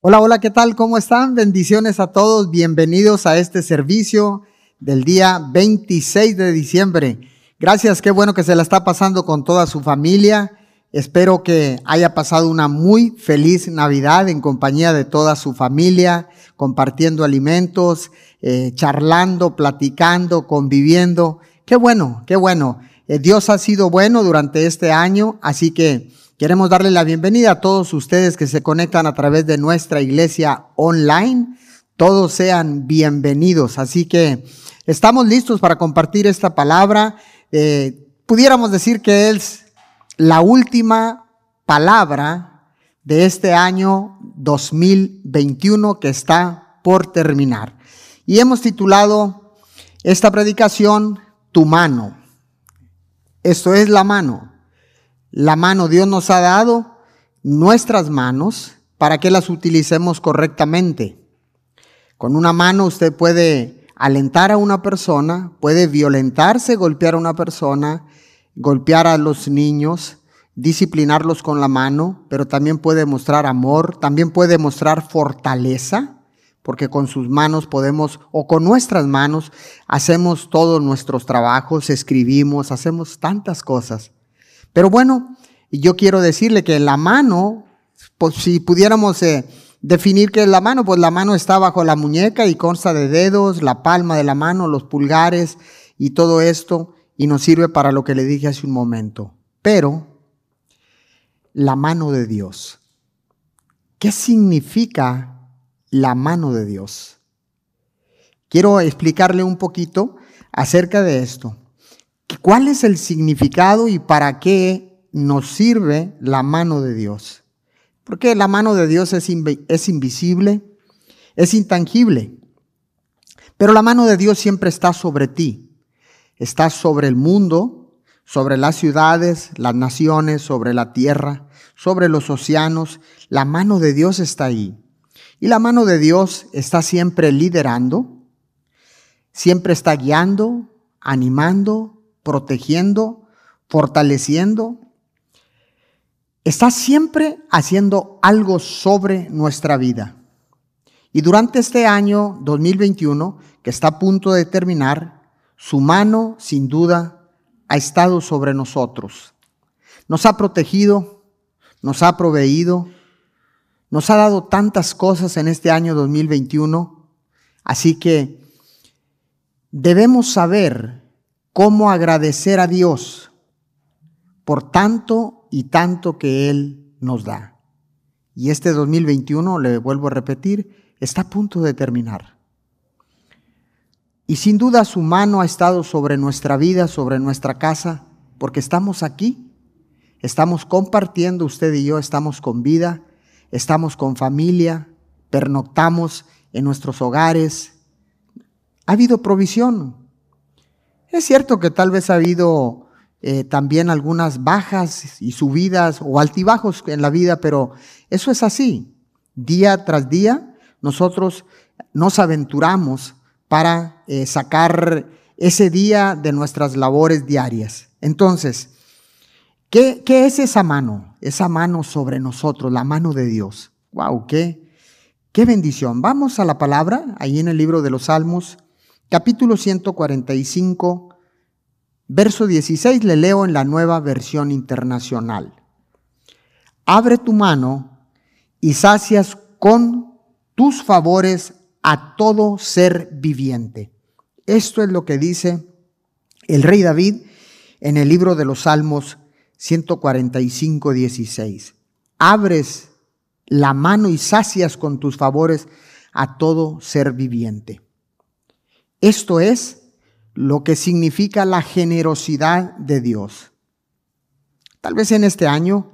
Hola, hola, ¿qué tal? ¿Cómo están? Bendiciones a todos. Bienvenidos a este servicio del día 26 de diciembre. Gracias, qué bueno que se la está pasando con toda su familia. Espero que haya pasado una muy feliz Navidad en compañía de toda su familia, compartiendo alimentos, eh, charlando, platicando, conviviendo. Qué bueno, qué bueno. Eh, Dios ha sido bueno durante este año, así que Queremos darle la bienvenida a todos ustedes que se conectan a través de nuestra iglesia online. Todos sean bienvenidos. Así que estamos listos para compartir esta palabra. Eh, pudiéramos decir que es la última palabra de este año 2021 que está por terminar. Y hemos titulado esta predicación Tu mano. Esto es la mano. La mano Dios nos ha dado nuestras manos para que las utilicemos correctamente. Con una mano usted puede alentar a una persona, puede violentarse, golpear a una persona, golpear a los niños, disciplinarlos con la mano, pero también puede mostrar amor, también puede mostrar fortaleza, porque con sus manos podemos, o con nuestras manos, hacemos todos nuestros trabajos, escribimos, hacemos tantas cosas. Pero bueno, yo quiero decirle que la mano, pues si pudiéramos eh, definir qué es la mano, pues la mano está bajo la muñeca y consta de dedos, la palma de la mano, los pulgares y todo esto, y nos sirve para lo que le dije hace un momento. Pero la mano de Dios. ¿Qué significa la mano de Dios? Quiero explicarle un poquito acerca de esto. ¿Cuál es el significado y para qué nos sirve la mano de Dios? Porque la mano de Dios es, es invisible, es intangible, pero la mano de Dios siempre está sobre ti, está sobre el mundo, sobre las ciudades, las naciones, sobre la tierra, sobre los océanos. La mano de Dios está ahí. Y la mano de Dios está siempre liderando, siempre está guiando, animando, protegiendo, fortaleciendo. Está siempre haciendo algo sobre nuestra vida. Y durante este año 2021, que está a punto de terminar, su mano, sin duda, ha estado sobre nosotros. Nos ha protegido, nos ha proveído, nos ha dado tantas cosas en este año 2021. Así que debemos saber cómo agradecer a Dios por tanto y tanto que Él nos da. Y este 2021, le vuelvo a repetir, está a punto de terminar. Y sin duda su mano ha estado sobre nuestra vida, sobre nuestra casa, porque estamos aquí, estamos compartiendo, usted y yo estamos con vida, estamos con familia, pernoctamos en nuestros hogares. Ha habido provisión, es cierto que tal vez ha habido eh, también algunas bajas y subidas o altibajos en la vida, pero eso es así. Día tras día nosotros nos aventuramos para eh, sacar ese día de nuestras labores diarias. Entonces, ¿qué, ¿qué, es esa mano? Esa mano sobre nosotros, la mano de Dios. ¡Wow! ¡Qué, qué bendición! Vamos a la palabra, ahí en el libro de los Salmos, capítulo 145, verso 16, le leo en la nueva versión internacional. Abre tu mano y sacias con tus favores a todo ser viviente. Esto es lo que dice el rey David en el libro de los Salmos 145, 16. Abres la mano y sacias con tus favores a todo ser viviente. Esto es lo que significa la generosidad de Dios. Tal vez en este año,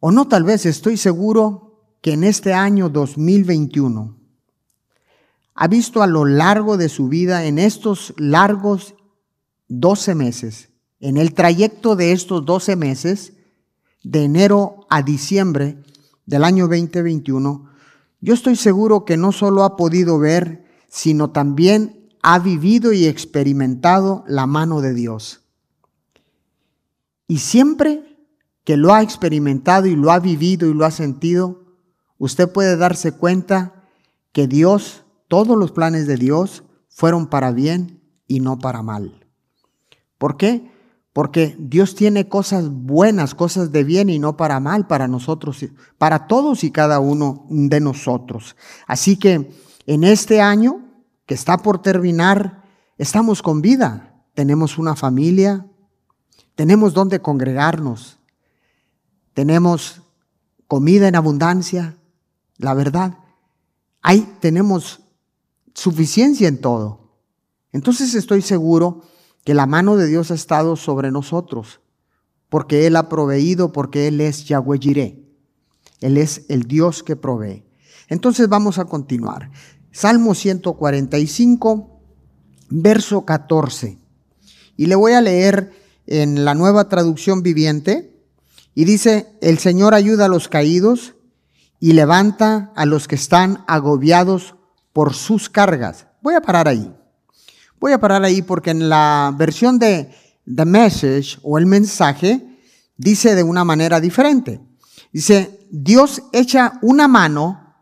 o no tal vez, estoy seguro que en este año 2021 ha visto a lo largo de su vida, en estos largos 12 meses, en el trayecto de estos 12 meses, de enero a diciembre del año 2021, yo estoy seguro que no solo ha podido ver sino también ha vivido y experimentado la mano de Dios. Y siempre que lo ha experimentado y lo ha vivido y lo ha sentido, usted puede darse cuenta que Dios, todos los planes de Dios fueron para bien y no para mal. ¿Por qué? Porque Dios tiene cosas buenas, cosas de bien y no para mal para nosotros, para todos y cada uno de nosotros. Así que en este año que está por terminar, estamos con vida, tenemos una familia, tenemos donde congregarnos, tenemos comida en abundancia, la verdad. Ahí tenemos suficiencia en todo. Entonces estoy seguro que la mano de Dios ha estado sobre nosotros, porque Él ha proveído, porque Él es Yahweh Jireh. Él es el Dios que provee. Entonces vamos a continuar. Salmo 145, verso 14. Y le voy a leer en la nueva traducción viviente. Y dice, el Señor ayuda a los caídos y levanta a los que están agobiados por sus cargas. Voy a parar ahí. Voy a parar ahí porque en la versión de The Message o el mensaje dice de una manera diferente. Dice, Dios echa una mano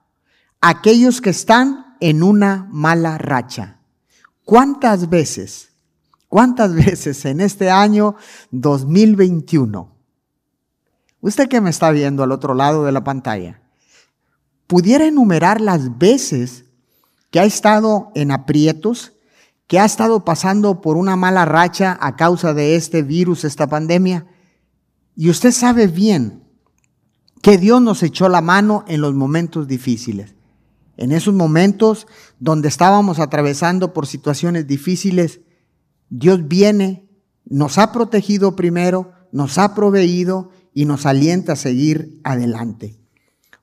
a aquellos que están en una mala racha. ¿Cuántas veces, cuántas veces en este año 2021, usted que me está viendo al otro lado de la pantalla, pudiera enumerar las veces que ha estado en aprietos, que ha estado pasando por una mala racha a causa de este virus, esta pandemia, y usted sabe bien que Dios nos echó la mano en los momentos difíciles. En esos momentos donde estábamos atravesando por situaciones difíciles, Dios viene, nos ha protegido primero, nos ha proveído y nos alienta a seguir adelante.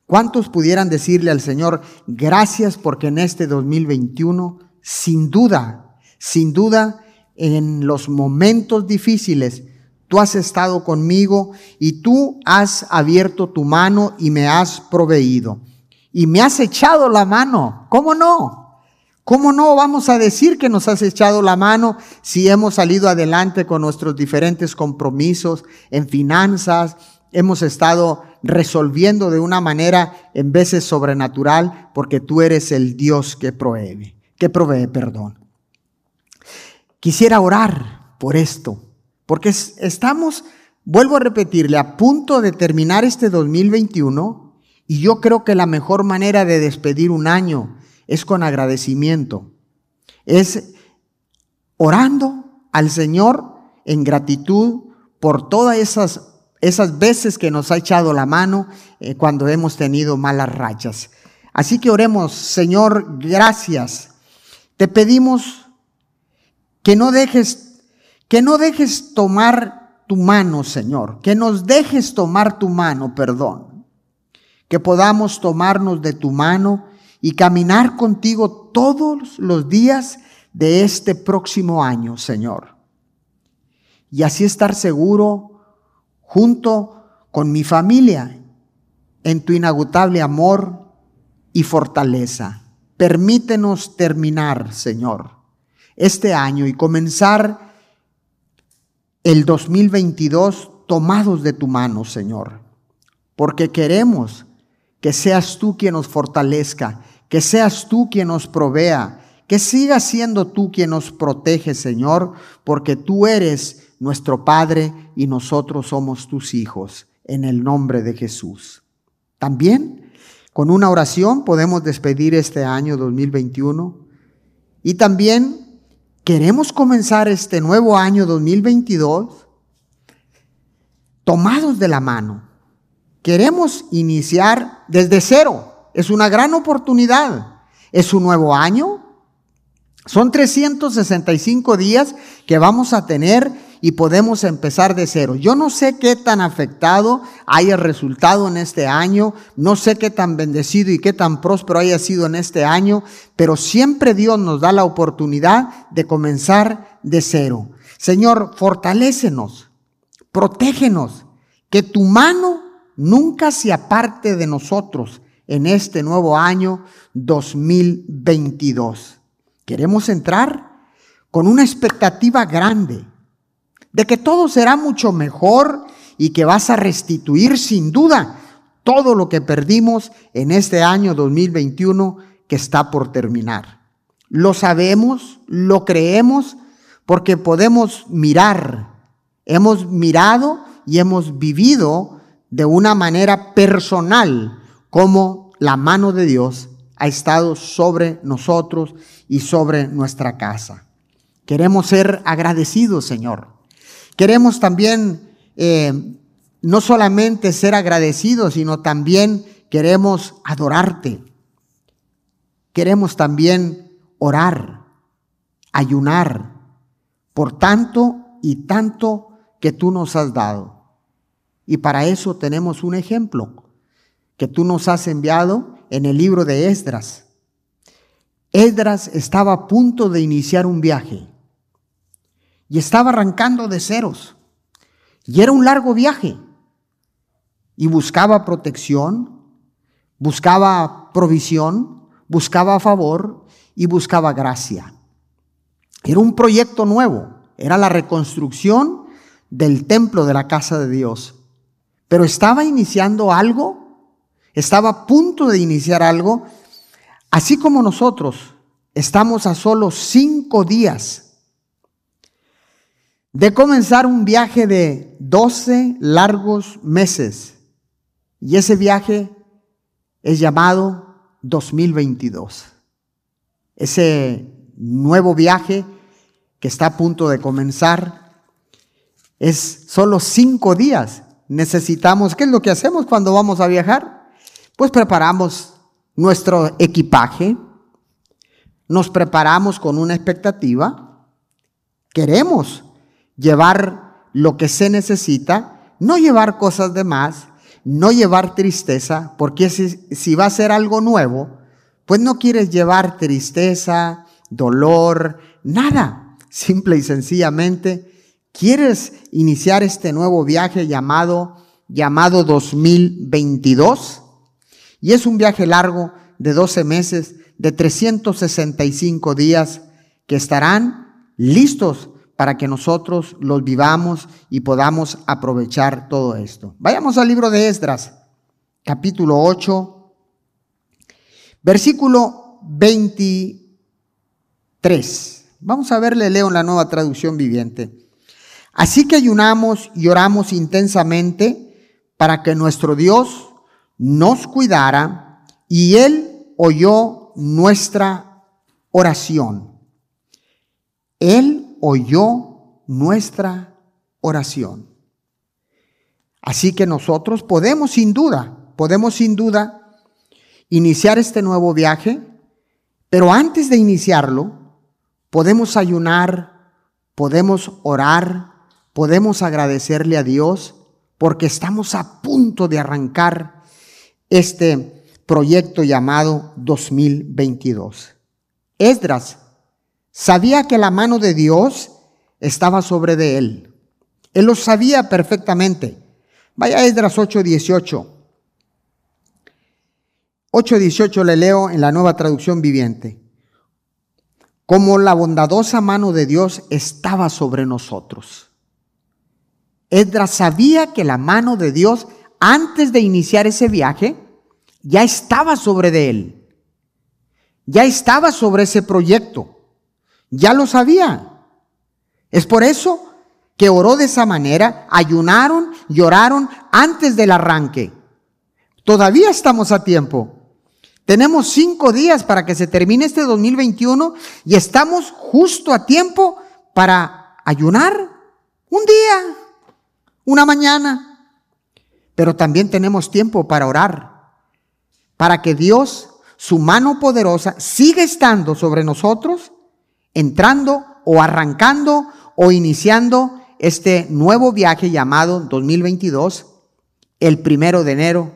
¿Cuántos pudieran decirle al Señor, gracias porque en este 2021, sin duda, sin duda, en los momentos difíciles, tú has estado conmigo y tú has abierto tu mano y me has proveído. Y me has echado la mano. ¿Cómo no? ¿Cómo no vamos a decir que nos has echado la mano si hemos salido adelante con nuestros diferentes compromisos en finanzas, hemos estado resolviendo de una manera en veces sobrenatural porque tú eres el Dios que provee, que provee perdón. Quisiera orar por esto, porque estamos, vuelvo a repetirle, a punto de terminar este 2021 y yo creo que la mejor manera de despedir un año es con agradecimiento, es orando al Señor en gratitud por todas esas esas veces que nos ha echado la mano eh, cuando hemos tenido malas rachas. Así que oremos, Señor, gracias. Te pedimos que no dejes, que no dejes tomar tu mano, Señor, que nos dejes tomar tu mano, perdón. Que podamos tomarnos de tu mano y caminar contigo todos los días de este próximo año, Señor. Y así estar seguro junto con mi familia en tu inagotable amor y fortaleza. Permítenos terminar, Señor, este año y comenzar el 2022 tomados de tu mano, Señor, porque queremos que seas tú quien nos fortalezca, que seas tú quien nos provea, que sigas siendo tú quien nos protege, Señor, porque tú eres nuestro Padre y nosotros somos tus hijos, en el nombre de Jesús. También con una oración podemos despedir este año 2021 y también queremos comenzar este nuevo año 2022 tomados de la mano. Queremos iniciar desde cero. Es una gran oportunidad. Es un nuevo año. Son 365 días que vamos a tener y podemos empezar de cero. Yo no sé qué tan afectado haya resultado en este año, no sé qué tan bendecido y qué tan próspero haya sido en este año, pero siempre Dios nos da la oportunidad de comenzar de cero. Señor, fortalécenos, protégenos, que tu mano nunca se aparte de nosotros en este nuevo año 2022. Queremos entrar con una expectativa grande de que todo será mucho mejor y que vas a restituir sin duda todo lo que perdimos en este año 2021 que está por terminar. Lo sabemos, lo creemos, porque podemos mirar, hemos mirado y hemos vivido de una manera personal como la mano de Dios ha estado sobre nosotros y sobre nuestra casa. Queremos ser agradecidos, Señor. Queremos también eh, no solamente ser agradecidos, sino también queremos adorarte. Queremos también orar, ayunar por tanto y tanto que tú nos has dado. Y para eso tenemos un ejemplo que tú nos has enviado en el libro de Esdras. Esdras estaba a punto de iniciar un viaje y estaba arrancando de ceros. Y era un largo viaje y buscaba protección, buscaba provisión, buscaba favor y buscaba gracia. Era un proyecto nuevo, era la reconstrucción del templo de la casa de Dios. Pero estaba iniciando algo, estaba a punto de iniciar algo, así como nosotros estamos a solo cinco días de comenzar un viaje de 12 largos meses y ese viaje es llamado 2022. Ese nuevo viaje que está a punto de comenzar es solo cinco días. Necesitamos, ¿qué es lo que hacemos cuando vamos a viajar? Pues preparamos nuestro equipaje, nos preparamos con una expectativa, queremos llevar lo que se necesita, no llevar cosas de más, no llevar tristeza, porque si, va a ser algo nuevo, pues no quieres llevar tristeza, dolor, nada. Simple y sencillamente quieres iniciar este nuevo viaje llamado, llamado 2022. Y es un viaje largo de 12 meses, de 365 días que estarán listos para que nosotros los vivamos y podamos aprovechar todo esto. Vayamos al libro de Esdras, capítulo 8, versículo 23. Vamos a verle, leo en la nueva traducción viviente. Así que ayunamos y oramos intensamente para que nuestro Dios nos cuidara y Él oyó nuestra oración. Él oyó nuestra oración. Así que nosotros podemos sin duda, podemos sin duda iniciar este nuevo viaje, pero antes de iniciarlo, podemos ayunar, podemos orar, podemos agradecerle a Dios porque estamos a punto de arrancar este proyecto llamado 2022. Esdras Sabía que la mano de Dios estaba sobre de él. Él lo sabía perfectamente. Vaya a Esdras 8:18. 8:18 le leo en la nueva traducción viviente. Como la bondadosa mano de Dios estaba sobre nosotros. Esdras sabía que la mano de Dios, antes de iniciar ese viaje, ya estaba sobre de él. Ya estaba sobre ese proyecto. Ya lo sabía. Es por eso que oró de esa manera, ayunaron, lloraron antes del arranque. Todavía estamos a tiempo. Tenemos cinco días para que se termine este 2021 y estamos justo a tiempo para ayunar un día, una mañana. Pero también tenemos tiempo para orar, para que Dios, su mano poderosa, siga estando sobre nosotros entrando o arrancando o iniciando este nuevo viaje llamado 2022 el primero de enero.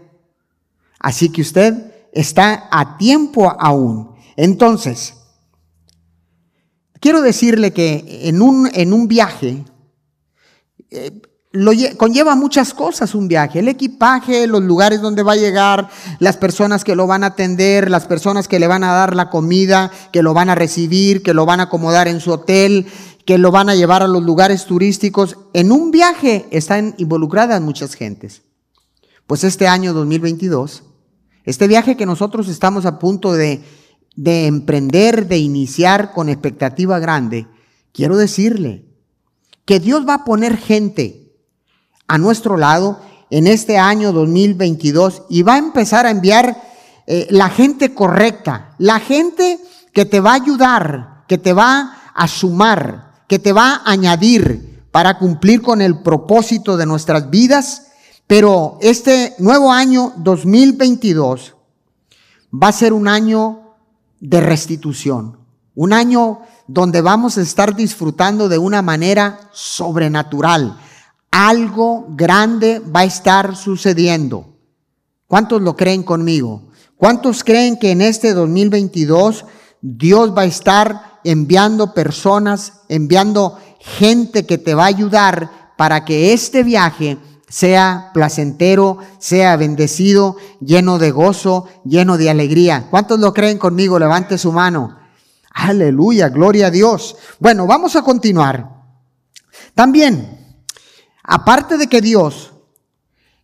Así que usted está a tiempo aún. Entonces, quiero decirle que en un, en un viaje, eh, conlleva muchas cosas un viaje, el equipaje, los lugares donde va a llegar, las personas que lo van a atender, las personas que le van a dar la comida, que lo van a recibir, que lo van a acomodar en su hotel, que lo van a llevar a los lugares turísticos. En un viaje están involucradas muchas gentes. Pues este año 2022, este viaje que nosotros estamos a punto de emprender, de iniciar con expectativa grande, quiero decirle que Dios va a poner gente a nuestro lado en este año 2022 y va a empezar a enviar eh, la gente correcta, la gente que te va a ayudar, que te va a sumar, que te va a añadir para cumplir con el propósito de nuestras vidas. Pero este nuevo año 2022 va a ser un año de restitución, un año donde vamos a estar disfrutando de una manera sobrenatural. Algo grande va a estar sucediendo. ¿Cuántos lo creen conmigo? ¿Cuántos creen que en este 2022 Dios va a estar enviando personas, enviando gente que te va a ayudar para que este viaje sea placentero, sea bendecido, lleno de gozo, lleno de alegría. ¿Cuántos lo creen conmigo? Levante su mano. Aleluya, gloria a Dios. Bueno, vamos a continuar. También, aparte de que Dios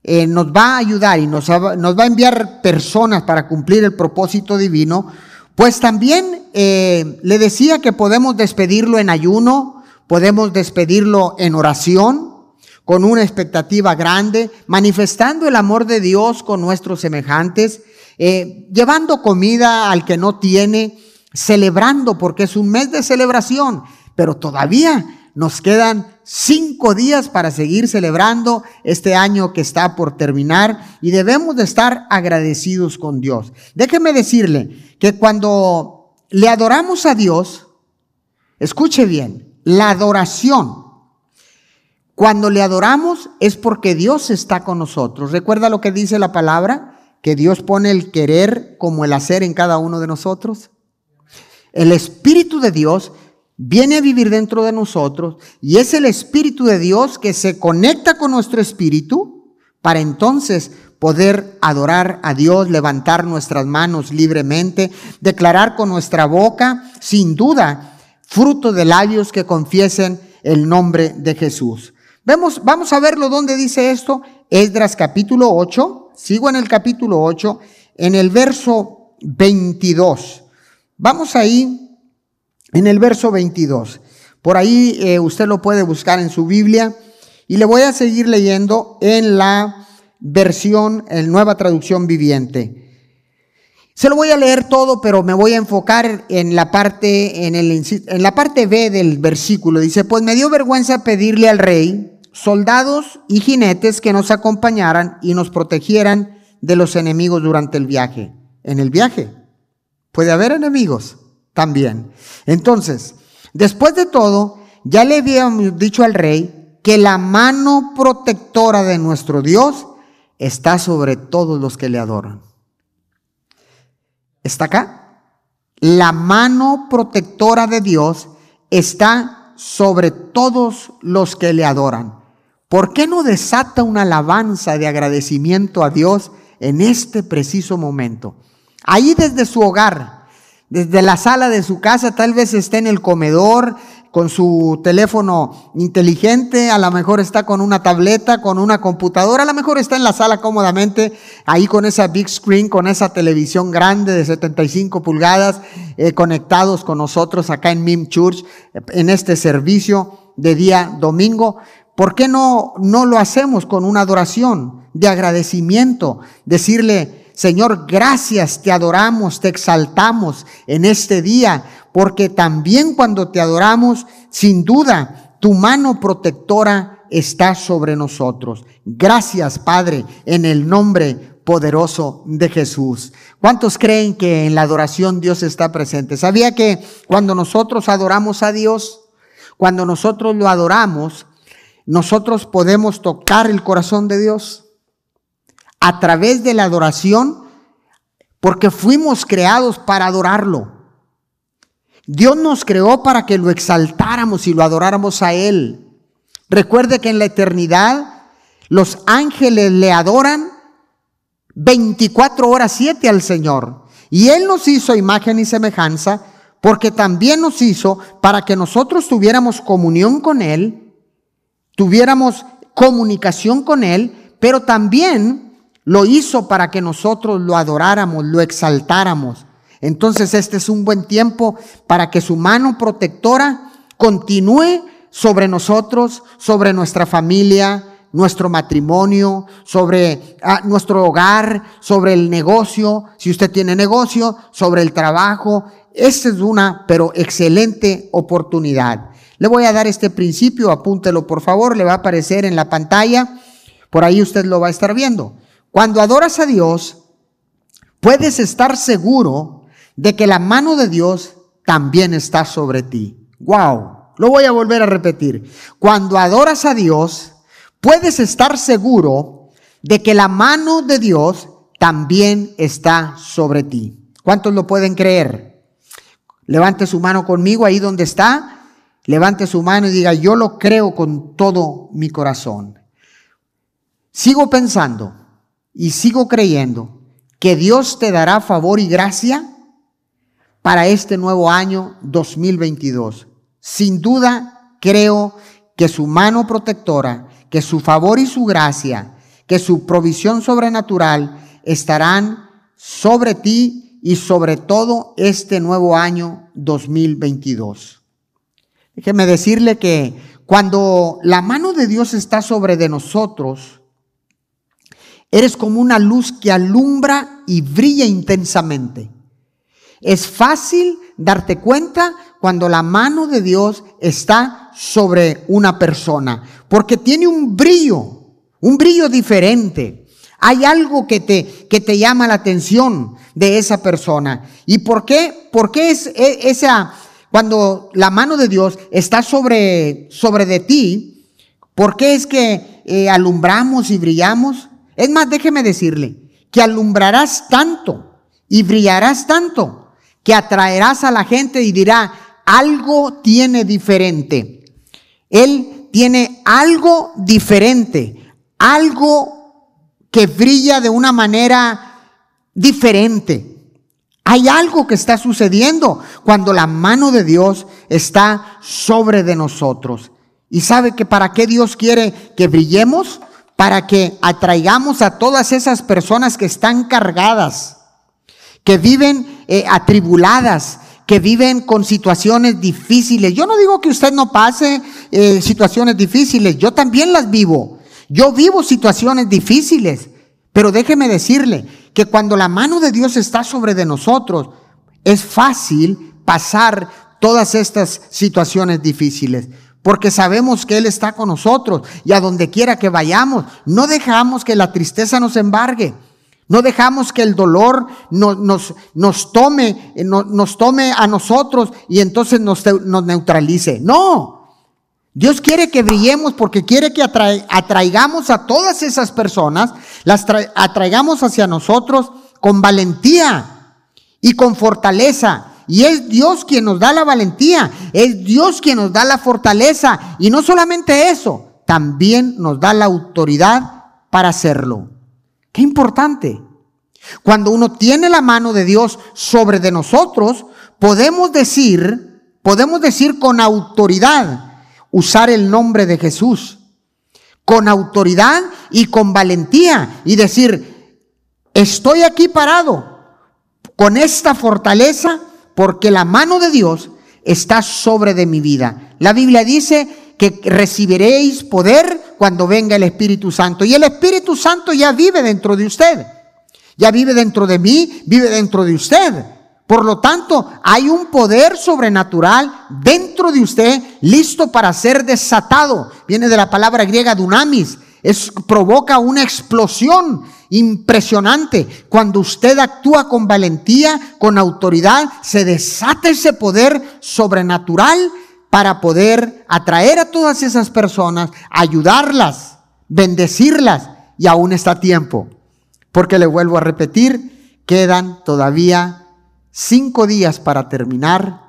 eh, nos va a ayudar y nos, va a enviar personas para cumplir el propósito divino, pues también eh, le decía que podemos despedirlo en ayuno, podemos despedirlo en oración, con una expectativa grande, manifestando el amor de Dios con nuestros semejantes, eh, llevando comida al que no tiene, celebrando, porque es un mes de celebración, pero todavía nos quedan cinco días para seguir celebrando este año que está por terminar y debemos de estar agradecidos con Dios. Déjeme decirle que cuando le adoramos a Dios, escuche bien, la adoración, cuando le adoramos es porque Dios está con nosotros. ¿Recuerda lo que dice la palabra? Que Dios pone el querer como el hacer en cada uno de nosotros. El Espíritu de Dios viene a vivir dentro de nosotros y es el Espíritu de Dios que se conecta con nuestro espíritu para entonces poder adorar a Dios, levantar nuestras manos libremente, declarar con nuestra boca, sin duda, fruto de labios que confiesen el nombre de Jesús. Vemos, vamos a verlo donde dice esto, Esdras capítulo 8, sigo en el capítulo 8, en el verso 22. Vamos ahí en el verso 22. Por ahí eh, usted lo puede buscar en su Biblia y le voy a seguir leyendo en la versión, en nueva traducción viviente. Se lo voy a leer todo, pero me voy a enfocar en la parte, en, el, en la parte B del versículo. Dice, pues me dio vergüenza pedirle al rey soldados y jinetes que nos acompañaran y nos protegieran de los enemigos durante el viaje. En el viaje Puede haber enemigos también. Entonces, después de todo, ya le habíamos dicho al rey que la mano protectora de nuestro Dios está sobre todos los que le adoran. ¿Está acá? La mano protectora de Dios está sobre todos los que le adoran. ¿Por qué no desata una alabanza de agradecimiento a Dios en este preciso momento? Ahí desde su hogar, desde la sala de su casa, tal vez esté en el comedor con su teléfono inteligente, a lo mejor está con una tableta, con una computadora, a lo mejor está en la sala cómodamente, ahí con esa big screen, con esa televisión grande de 75 pulgadas, eh, conectados con nosotros acá en Mim Church, en este servicio de día domingo. ¿Por qué no, no lo hacemos con una adoración de agradecimiento? Decirle, Señor, gracias, te adoramos, te exaltamos en este día, porque también cuando te adoramos, sin duda, tu mano protectora está sobre nosotros. Gracias, Padre, en el nombre poderoso de Jesús. ¿Cuántos creen que en la adoración Dios está presente? ¿Sabía que cuando nosotros adoramos a Dios, cuando nosotros lo adoramos, nosotros podemos tocar el corazón de Dios? A través de la adoración, porque fuimos creados para adorarlo. Dios nos creó para que lo exaltáramos y lo adoráramos a Él. Recuerde que en la eternidad los ángeles le adoran 24 horas 7 al Señor. Y Él nos hizo imagen y semejanza porque también nos hizo para que nosotros tuviéramos comunión con Él, tuviéramos comunicación con Él, pero también lo hizo para que nosotros lo adoráramos, lo exaltáramos. Entonces este es un buen tiempo para que su mano protectora continúe sobre nosotros, sobre nuestra familia, nuestro matrimonio, sobre ah, nuestro hogar, sobre el negocio, si usted tiene negocio, sobre el trabajo. Esta es una, pero excelente oportunidad. Le voy a dar este principio, apúntelo por favor, le va a aparecer en la pantalla, por ahí usted lo va a estar viendo. Cuando adoras a Dios, puedes estar seguro de que la mano de Dios también está sobre ti. Wow, lo voy a volver a repetir. Cuando adoras a Dios, puedes estar seguro de que la mano de Dios también está sobre ti. ¿Cuántos lo pueden creer? Levante su mano conmigo ahí donde está. Levante su mano y diga, yo lo creo con todo mi corazón. Sigo pensando y sigo creyendo que Dios te dará favor y gracia para este nuevo año 2022. Sin duda, creo que su mano protectora que su favor y su gracia, que su provisión sobrenatural estarán sobre ti y sobre todo este nuevo año 2022. Déjeme decirle que cuando la mano de Dios está sobre de nosotros, eres como una luz que alumbra y brilla intensamente. Es fácil darte cuenta cuando la mano de Dios está sobre una persona, porque tiene un brillo, un brillo diferente. Hay algo que te, que te llama la atención de esa persona. ¿Y por qué? Porque es e, esa, cuando la mano de Dios está sobre, sobre de ti, ¿por qué es que eh, alumbramos y brillamos? Es más, déjeme decirle, que alumbrarás tanto y brillarás tanto que atraerás a la gente y dirá, algo tiene diferente. Él tiene algo diferente, algo que brilla de una manera diferente. Hay algo que está sucediendo cuando la mano de Dios está sobre de nosotros. Y sabe que para qué Dios quiere que brillemos, para que atraigamos a todas esas personas que están cargadas, que viven eh, atribuladas, que viven con situaciones difíciles. Yo no digo que usted no pase eh, situaciones difíciles, yo también las vivo. Yo vivo situaciones difíciles, pero déjeme decirle que cuando la mano de Dios está sobre de nosotros, es fácil pasar todas estas situaciones difíciles. Porque sabemos que Él está con nosotros y a donde quiera que vayamos, no dejamos que la tristeza nos embargue. No dejamos que el dolor nos, nos, tome, eh, nos tome a nosotros y entonces nos, nos, neutralice. No. Dios quiere que brillemos porque quiere que atraigamos a todas esas personas, las atraigamos hacia nosotros con valentía y con fortaleza. Y es Dios quien nos da la valentía, es Dios quien nos da la fortaleza. Y no solamente eso, también nos da la autoridad para hacerlo. Qué importante. Cuando uno tiene la mano de Dios sobre de nosotros, podemos decir, podemos decir con autoridad, usar el nombre de Jesús. Con autoridad y con valentía y decir, estoy aquí parado con esta fortaleza porque la mano de Dios está sobre de mi vida. La Biblia dice que recibiréis poder cuando venga el Espíritu Santo. Y el Espíritu Santo ya vive dentro de usted. Ya vive dentro de mí, vive dentro de usted. Por lo tanto, hay un poder sobrenatural dentro de usted listo para ser desatado. Viene de la palabra griega dunamis. Es, provoca una explosión impresionante. Cuando usted actúa con valentía, con autoridad, se desata ese poder sobrenatural para poder atraer a todas esas personas, ayudarlas, bendecirlas y aún está tiempo. Porque le vuelvo a repetir, quedan todavía cinco días para terminar.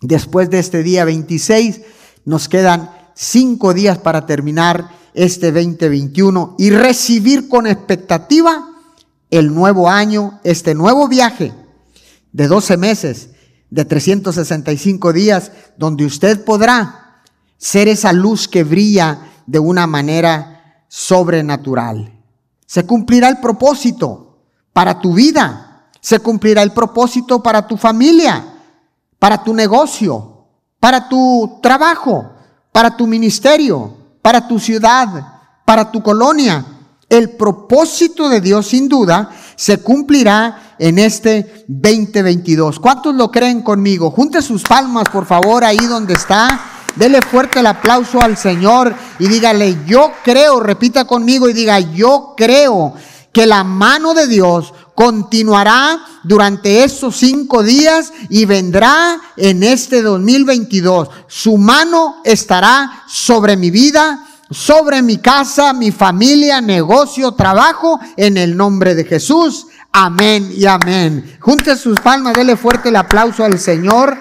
Después de este día 26, nos quedan cinco días para terminar este 2021 y recibir con expectativa el nuevo año, este nuevo viaje de 12 meses de 365 días, donde usted podrá ser esa luz que brilla de una manera sobrenatural. Se cumplirá el propósito para tu vida. Se cumplirá el propósito para tu familia, para tu negocio, para tu trabajo, para tu ministerio, para tu ciudad, para tu colonia. El propósito de Dios sin duda se cumplirá en este 2022. ¿Cuántos lo creen conmigo? Junte sus palmas, por favor, ahí donde está. Dele fuerte el aplauso al Señor y dígale, yo creo, repita conmigo y diga, yo creo que la mano de Dios continuará durante estos cinco días y vendrá en este 2022. Su mano estará sobre mi vida, sobre mi casa, mi familia, negocio, trabajo, en el nombre de Jesús. Amén y amén. Junte sus palmas, dele fuerte el aplauso al Señor.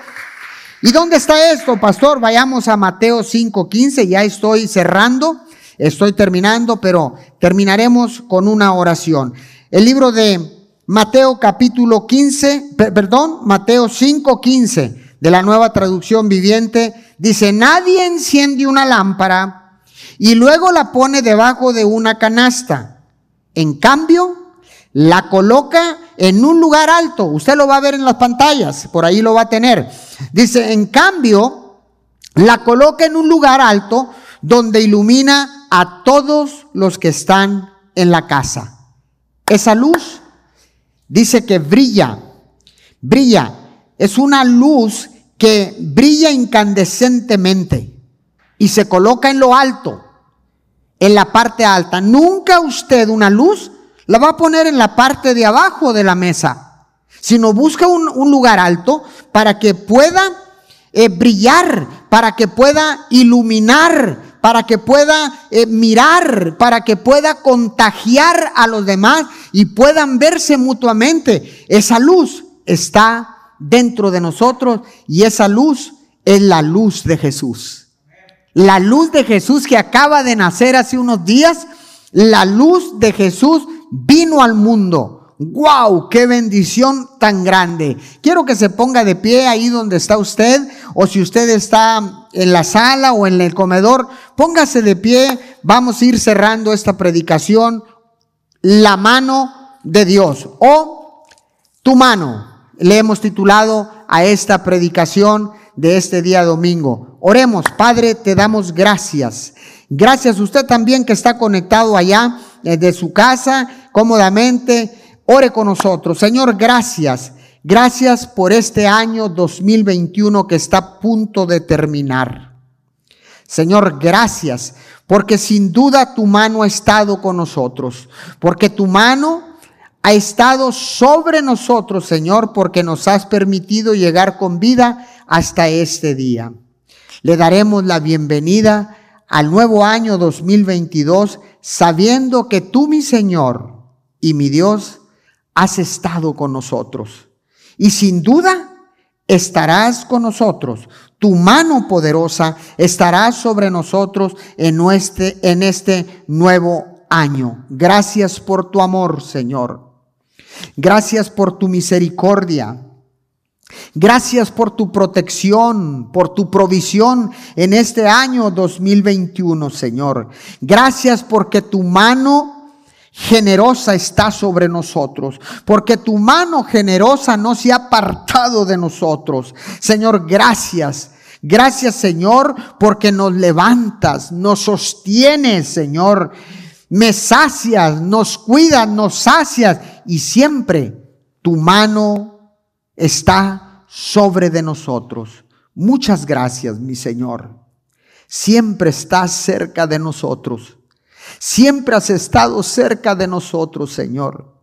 ¿Y dónde está esto, pastor? Vayamos a Mateo 5:15, ya estoy cerrando, estoy terminando, pero terminaremos con una oración. El libro de Mateo capítulo 15, perdón, Mateo 5:15 de la nueva traducción viviente, dice, nadie enciende una lámpara y luego la pone debajo de una canasta. En cambio, la coloca en un lugar alto. Usted lo va a ver en las pantallas, por ahí lo va a tener. Dice, en cambio, la coloca en un lugar alto donde ilumina a todos los que están en la casa. Esa luz dice que brilla, brilla. Es una luz que brilla incandescentemente y se coloca en lo alto, en la parte alta. Nunca usted una luz la va a poner en la parte de abajo de la mesa, sino busca un, lugar alto para que pueda eh, brillar, para que pueda iluminar, para que pueda eh, mirar, para que pueda contagiar a los demás y puedan verse mutuamente. Esa luz está dentro de nosotros y esa luz es la luz de Jesús. La luz de Jesús que acaba de nacer hace unos días, la luz de Jesús vino al mundo. ¡Wow! ¡Qué bendición tan grande! Quiero que se ponga de pie ahí donde está usted, o si usted está en la sala o en el comedor, póngase de pie. Vamos a ir cerrando esta predicación. La mano de Dios o tu mano. Le hemos titulado a esta predicación de este día domingo. Oremos, Padre, te damos gracias. Gracias usted también que está conectado allá desde eh, su casa cómodamente. Ore con nosotros. Señor, gracias. Gracias por este año 2021 que está a punto de terminar. Señor, gracias porque sin duda tu mano ha estado con nosotros, porque tu mano ha estado sobre nosotros, Señor, porque nos has permitido llegar con vida hasta este día. Le daremos la bienvenida al nuevo año 2022 sabiendo que tú, mi Señor y mi Dios, has estado con nosotros. Y sin duda estarás con nosotros. Tu mano poderosa estará sobre nosotros en este, en este nuevo año. Gracias por tu amor, Señor. Gracias por tu misericordia. Gracias por tu protección, por tu provisión en este año 2021, Señor. Gracias porque tu mano generosa está sobre nosotros, porque tu mano generosa no se ha apartado de nosotros. Señor, gracias. Gracias, Señor, porque nos levantas, nos sostienes, Señor. Me sacias, nos cuidas, nos sacias y siempre tu mano está sobre de nosotros. Muchas gracias, mi Señor. Siempre estás cerca de nosotros. Siempre has estado cerca de nosotros, Señor.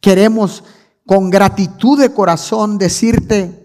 Queremos con gratitud de corazón decirte,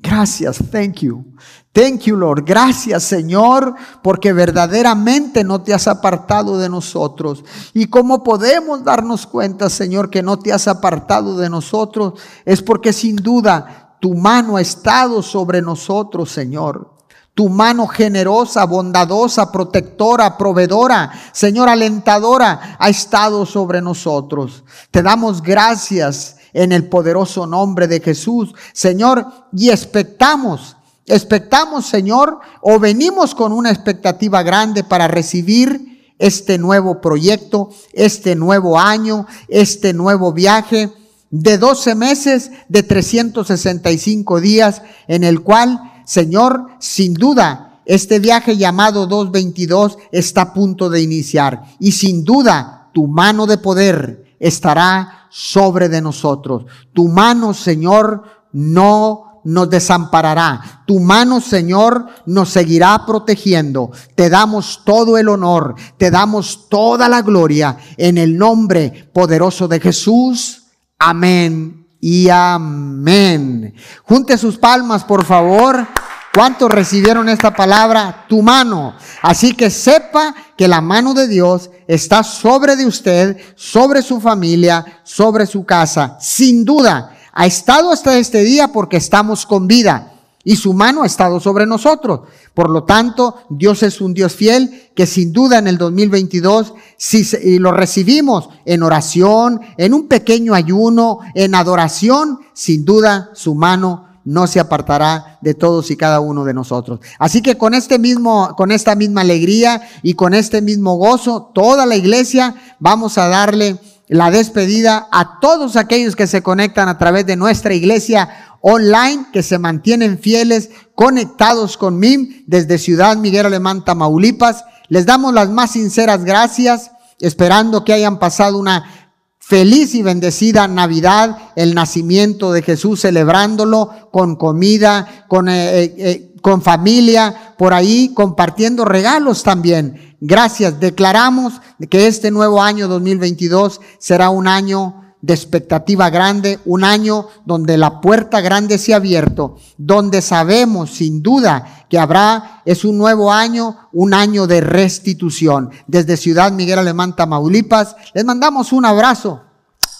Gracias, thank you. Thank you, Lord. Gracias, Señor, porque verdaderamente no te has apartado de nosotros. ¿Y cómo podemos darnos cuenta, Señor, que no te has apartado de nosotros? Es porque sin duda tu mano ha estado sobre nosotros, Señor. Tu mano generosa, bondadosa, protectora, proveedora, Señor, alentadora, ha estado sobre nosotros. Te damos gracias en el poderoso nombre de Jesús, Señor, y expectamos, expectamos, Señor, o venimos con una expectativa grande para recibir este nuevo proyecto, este nuevo año, este nuevo viaje de 12 meses, de 365 días, en el cual, Señor, sin duda, este viaje llamado 222 está a punto de iniciar. Y sin duda, tu mano de poder estará sobre de nosotros. Tu mano, Señor, no nos desamparará. Tu mano, Señor, nos seguirá protegiendo. Te damos todo el honor, te damos toda la gloria en el nombre poderoso de Jesús. Amén y amén. Junte sus palmas, por favor. ¿Cuántos recibieron esta palabra? Tu mano. Así que sepa que la mano de Dios está sobre de usted, sobre su familia, sobre su casa. Sin duda, ha estado hasta este día porque estamos con vida y su mano ha estado sobre nosotros. Por lo tanto, Dios es un Dios fiel que sin duda en el 2022, si lo recibimos en oración, en un pequeño ayuno, en adoración, sin duda su mano no se apartará de todos y cada uno de nosotros. Así que con este mismo, con esta misma alegría y con este mismo gozo, toda la iglesia vamos a darle la despedida a todos aquellos que se conectan a través de nuestra iglesia online, que se mantienen fieles, conectados con MIM desde Ciudad Miguel Alemán, Tamaulipas. Les damos las más sinceras gracias, esperando que hayan pasado una feliz y bendecida Navidad, el nacimiento de Jesús, celebrándolo con comida, con, eh, eh, eh, con familia, por ahí compartiendo regalos también. Gracias. Declaramos que este nuevo año 2022 será un año de expectativa grande, un año donde la puerta grande se ha abierto, donde sabemos sin duda que habrá, es un nuevo año, un año de restitución. Desde Ciudad Miguel Alemán, Tamaulipas, les mandamos un abrazo,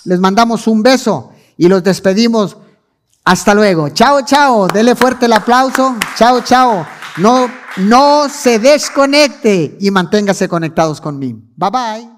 les mandamos un beso y los despedimos. Hasta luego. Chao, chao. Dele fuerte el aplauso. Chao, chao. No, no se desconecte y manténgase conectados conmigo. Bye bye.